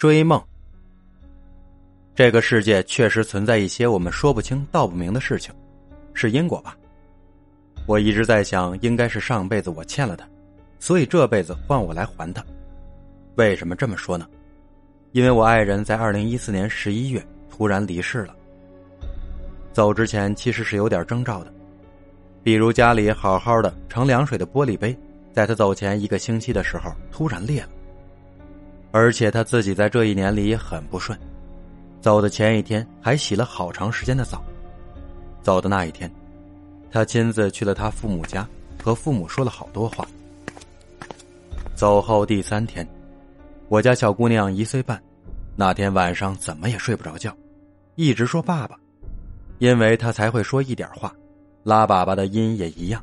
追梦。这个世界确实存在一些我们说不清道不明的事情，是因果吧？我一直在想，应该是上辈子我欠了他，所以这辈子换我来还他。为什么这么说呢？因为我爱人在二零一四年十一月突然离世了。走之前其实是有点征兆的，比如家里好好的盛凉水的玻璃杯，在他走前一个星期的时候突然裂了。而且他自己在这一年里也很不顺，走的前一天还洗了好长时间的澡，走的那一天，他亲自去了他父母家，和父母说了好多话。走后第三天，我家小姑娘一岁半，那天晚上怎么也睡不着觉，一直说爸爸，因为他才会说一点话，拉粑粑的音也一样，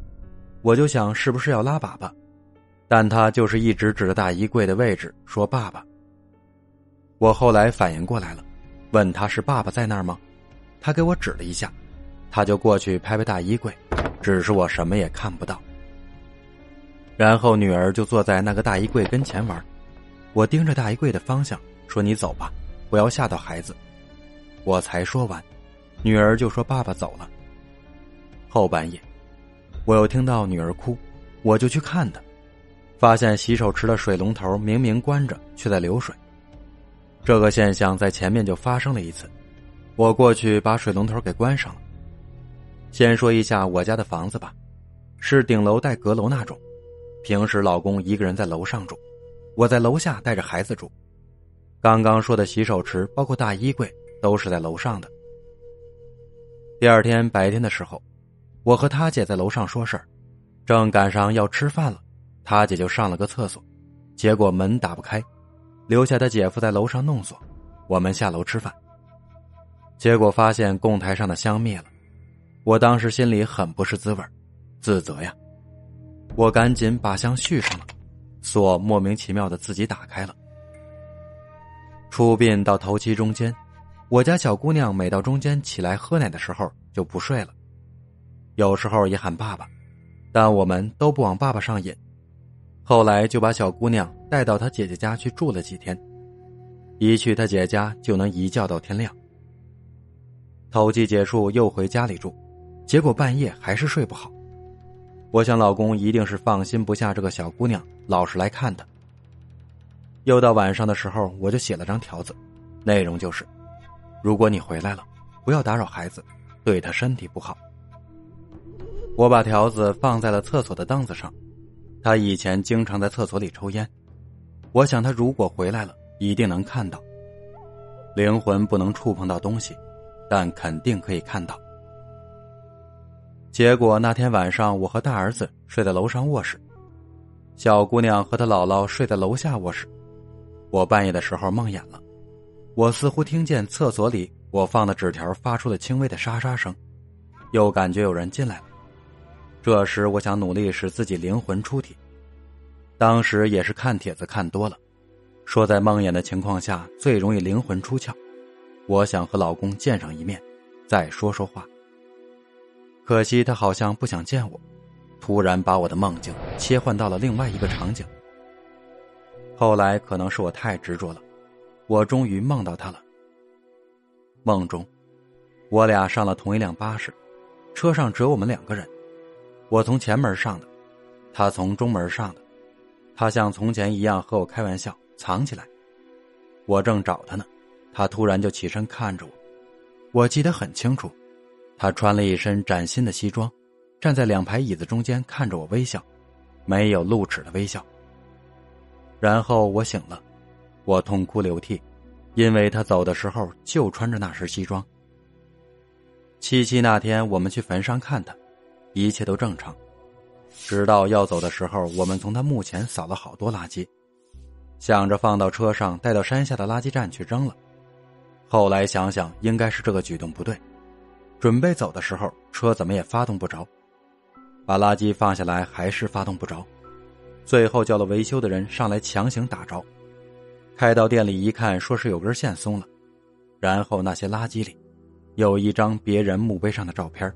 我就想是不是要拉粑粑。但他就是一直指着大衣柜的位置说：“爸爸。”我后来反应过来了，问他是爸爸在那儿吗？他给我指了一下，他就过去拍拍大衣柜，只是我什么也看不到。然后女儿就坐在那个大衣柜跟前玩，我盯着大衣柜的方向说：“你走吧，不要吓到孩子。”我才说完，女儿就说：“爸爸走了。”后半夜，我又听到女儿哭，我就去看她。发现洗手池的水龙头明明关着，却在流水。这个现象在前面就发生了一次，我过去把水龙头给关上了。先说一下我家的房子吧，是顶楼带阁楼那种。平时老公一个人在楼上住，我在楼下带着孩子住。刚刚说的洗手池包括大衣柜都是在楼上的。第二天白天的时候，我和他姐在楼上说事儿，正赶上要吃饭了。他姐就上了个厕所，结果门打不开，留下他姐夫在楼上弄锁。我们下楼吃饭，结果发现供台上的香灭了。我当时心里很不是滋味自责呀。我赶紧把香续上了，锁莫名其妙的自己打开了。出殡到头七中间，我家小姑娘每到中间起来喝奶的时候就不睡了，有时候也喊爸爸，但我们都不往爸爸上引。后来就把小姑娘带到她姐姐家去住了几天，一去她姐家就能一觉到天亮。头七结束又回家里住，结果半夜还是睡不好。我想老公一定是放心不下这个小姑娘，老是来看她。又到晚上的时候，我就写了张条子，内容就是：如果你回来了，不要打扰孩子，对他身体不好。我把条子放在了厕所的凳子上。他以前经常在厕所里抽烟，我想他如果回来了，一定能看到。灵魂不能触碰到东西，但肯定可以看到。结果那天晚上，我和大儿子睡在楼上卧室，小姑娘和她姥姥睡在楼下卧室。我半夜的时候梦魇了，我似乎听见厕所里我放的纸条发出了轻微的沙沙声，又感觉有人进来了。这时，我想努力使自己灵魂出体。当时也是看帖子看多了，说在梦魇的情况下最容易灵魂出窍。我想和老公见上一面，再说说话。可惜他好像不想见我，突然把我的梦境切换到了另外一个场景。后来可能是我太执着了，我终于梦到他了。梦中，我俩上了同一辆巴士，车上只有我们两个人。我从前门上的，他从中门上的，他像从前一样和我开玩笑，藏起来。我正找他呢，他突然就起身看着我。我记得很清楚，他穿了一身崭新的西装，站在两排椅子中间看着我微笑，没有露齿的微笑。然后我醒了，我痛哭流涕，因为他走的时候就穿着那身西装。七夕那天，我们去坟上看他。一切都正常，直到要走的时候，我们从他墓前扫了好多垃圾，想着放到车上带到山下的垃圾站去扔了。后来想想，应该是这个举动不对。准备走的时候，车怎么也发动不着，把垃圾放下来还是发动不着，最后叫了维修的人上来强行打着，开到店里一看，说是有根线松了，然后那些垃圾里，有一张别人墓碑上的照片。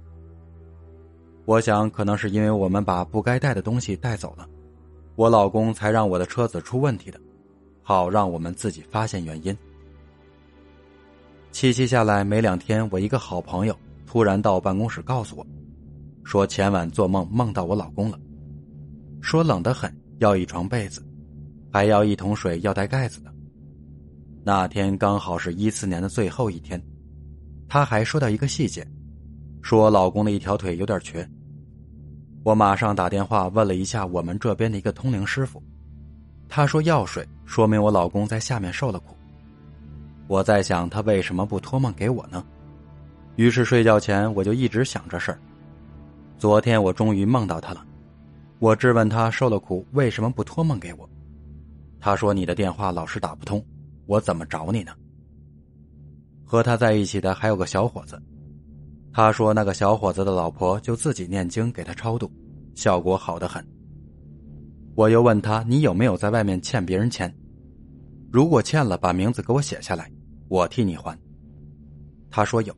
我想，可能是因为我们把不该带的东西带走了，我老公才让我的车子出问题的。好让我们自己发现原因。七七下来没两天，我一个好朋友突然到办公室告诉我，说前晚做梦梦到我老公了，说冷得很，要一床被子，还要一桶水，要带盖子的。那天刚好是一四年的最后一天，他还说到一个细节，说老公的一条腿有点瘸。我马上打电话问了一下我们这边的一个通灵师傅，他说药水说明我老公在下面受了苦。我在想他为什么不托梦给我呢？于是睡觉前我就一直想这事儿。昨天我终于梦到他了，我质问他受了苦为什么不托梦给我，他说你的电话老是打不通，我怎么找你呢？和他在一起的还有个小伙子。他说：“那个小伙子的老婆就自己念经给他超度，效果好的很。”我又问他：“你有没有在外面欠别人钱？如果欠了，把名字给我写下来，我替你还。”他说有，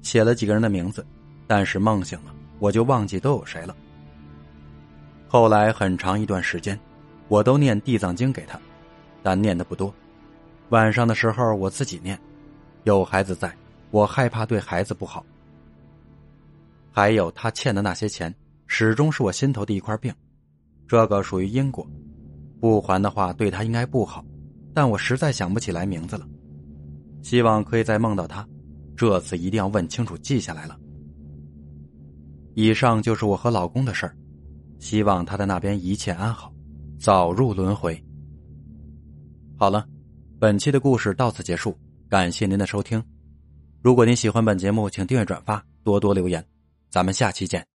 写了几个人的名字，但是梦醒了，我就忘记都有谁了。后来很长一段时间，我都念地藏经给他，但念的不多。晚上的时候我自己念，有孩子在，我害怕对孩子不好。还有他欠的那些钱，始终是我心头的一块病，这个属于因果，不还的话对他应该不好，但我实在想不起来名字了，希望可以再梦到他，这次一定要问清楚记下来了。以上就是我和老公的事儿，希望他在那边一切安好，早入轮回。好了，本期的故事到此结束，感谢您的收听，如果您喜欢本节目，请订阅转发，多多留言。咱们下期见。